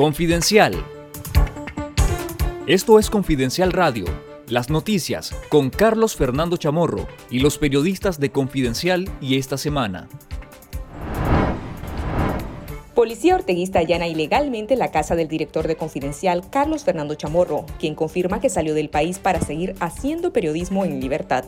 Confidencial. Esto es Confidencial Radio, las noticias con Carlos Fernando Chamorro y los periodistas de Confidencial y esta semana. Policía orteguista allana ilegalmente la casa del director de Confidencial, Carlos Fernando Chamorro, quien confirma que salió del país para seguir haciendo periodismo en libertad.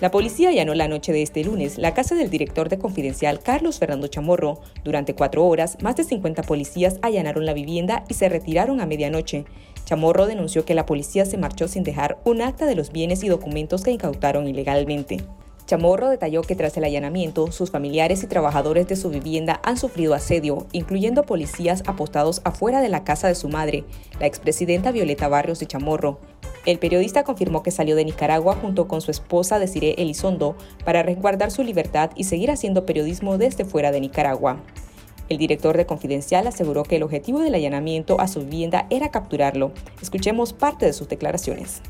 La policía allanó la noche de este lunes la casa del director de Confidencial Carlos Fernando Chamorro. Durante cuatro horas, más de 50 policías allanaron la vivienda y se retiraron a medianoche. Chamorro denunció que la policía se marchó sin dejar un acta de los bienes y documentos que incautaron ilegalmente. Chamorro detalló que tras el allanamiento, sus familiares y trabajadores de su vivienda han sufrido asedio, incluyendo policías apostados afuera de la casa de su madre, la expresidenta Violeta Barrios de Chamorro. El periodista confirmó que salió de Nicaragua junto con su esposa Desiree Elizondo para resguardar su libertad y seguir haciendo periodismo desde fuera de Nicaragua. El director de Confidencial aseguró que el objetivo del allanamiento a su vivienda era capturarlo. Escuchemos parte de sus declaraciones.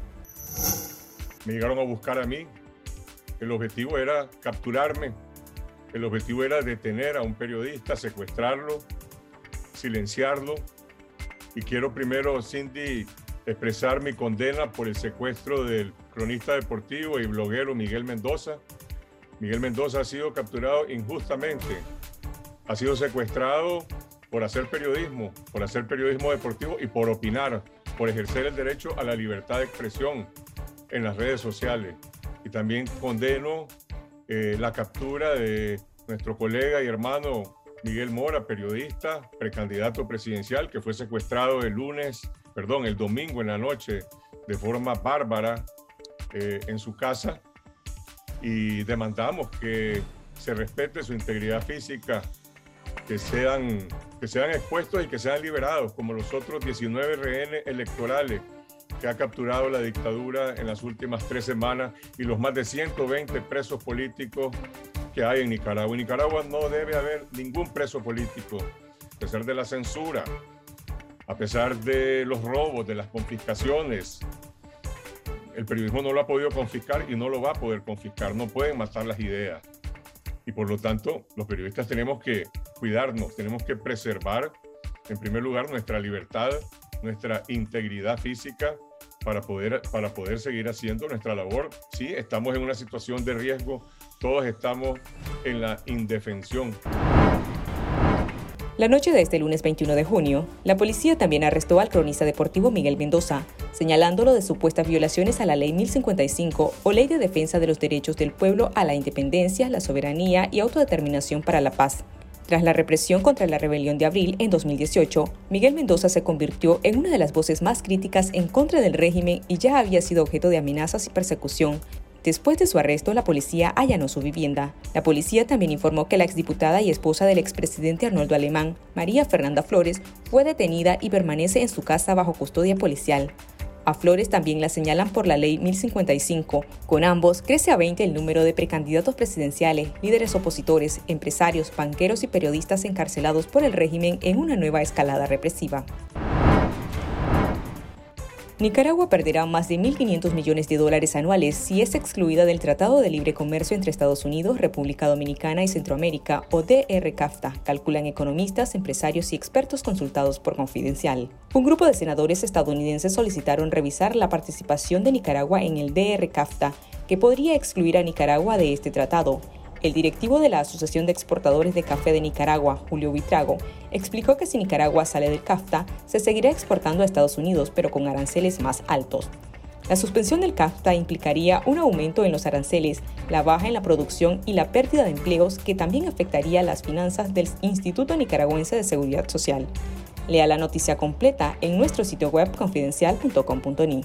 Me llegaron a buscar a mí. El objetivo era capturarme. El objetivo era detener a un periodista, secuestrarlo, silenciarlo. Y quiero primero, Cindy, expresar mi condena por el secuestro del cronista deportivo y bloguero Miguel Mendoza. Miguel Mendoza ha sido capturado injustamente. Ha sido secuestrado por hacer periodismo, por hacer periodismo deportivo y por opinar, por ejercer el derecho a la libertad de expresión en las redes sociales. Y también condeno eh, la captura de nuestro colega y hermano Miguel Mora, periodista, precandidato presidencial, que fue secuestrado el lunes perdón, el domingo en la noche de forma bárbara eh, en su casa y demandamos que se respete su integridad física, que sean, que sean expuestos y que sean liberados, como los otros 19 rehenes electorales que ha capturado la dictadura en las últimas tres semanas y los más de 120 presos políticos que hay en Nicaragua. En Nicaragua no debe haber ningún preso político, a pesar de la censura, a pesar de los robos, de las confiscaciones, el periodismo no lo ha podido confiscar y no lo va a poder confiscar. No pueden matar las ideas. Y por lo tanto, los periodistas tenemos que cuidarnos, tenemos que preservar, en primer lugar, nuestra libertad, nuestra integridad física para poder, para poder seguir haciendo nuestra labor. Sí, estamos en una situación de riesgo, todos estamos en la indefensión. La noche de este lunes 21 de junio, la policía también arrestó al cronista deportivo Miguel Mendoza, señalándolo de supuestas violaciones a la Ley 1055 o Ley de Defensa de los Derechos del Pueblo a la Independencia, la Soberanía y Autodeterminación para la Paz. Tras la represión contra la rebelión de abril en 2018, Miguel Mendoza se convirtió en una de las voces más críticas en contra del régimen y ya había sido objeto de amenazas y persecución, Después de su arresto, la policía allanó su vivienda. La policía también informó que la exdiputada y esposa del expresidente Arnoldo Alemán, María Fernanda Flores, fue detenida y permanece en su casa bajo custodia policial. A Flores también la señalan por la ley 1055. Con ambos, crece a 20 el número de precandidatos presidenciales, líderes opositores, empresarios, banqueros y periodistas encarcelados por el régimen en una nueva escalada represiva. Nicaragua perderá más de 1.500 millones de dólares anuales si es excluida del Tratado de Libre Comercio entre Estados Unidos, República Dominicana y Centroamérica, o DR-CAFTA, calculan economistas, empresarios y expertos consultados por Confidencial. Un grupo de senadores estadounidenses solicitaron revisar la participación de Nicaragua en el DR-CAFTA, que podría excluir a Nicaragua de este tratado. El directivo de la Asociación de Exportadores de Café de Nicaragua, Julio Vitrago, explicó que si Nicaragua sale del CAFTA, se seguirá exportando a Estados Unidos, pero con aranceles más altos. La suspensión del CAFTA implicaría un aumento en los aranceles, la baja en la producción y la pérdida de empleos que también afectaría las finanzas del Instituto Nicaragüense de Seguridad Social. Lea la noticia completa en nuestro sitio web confidencial.com.ni.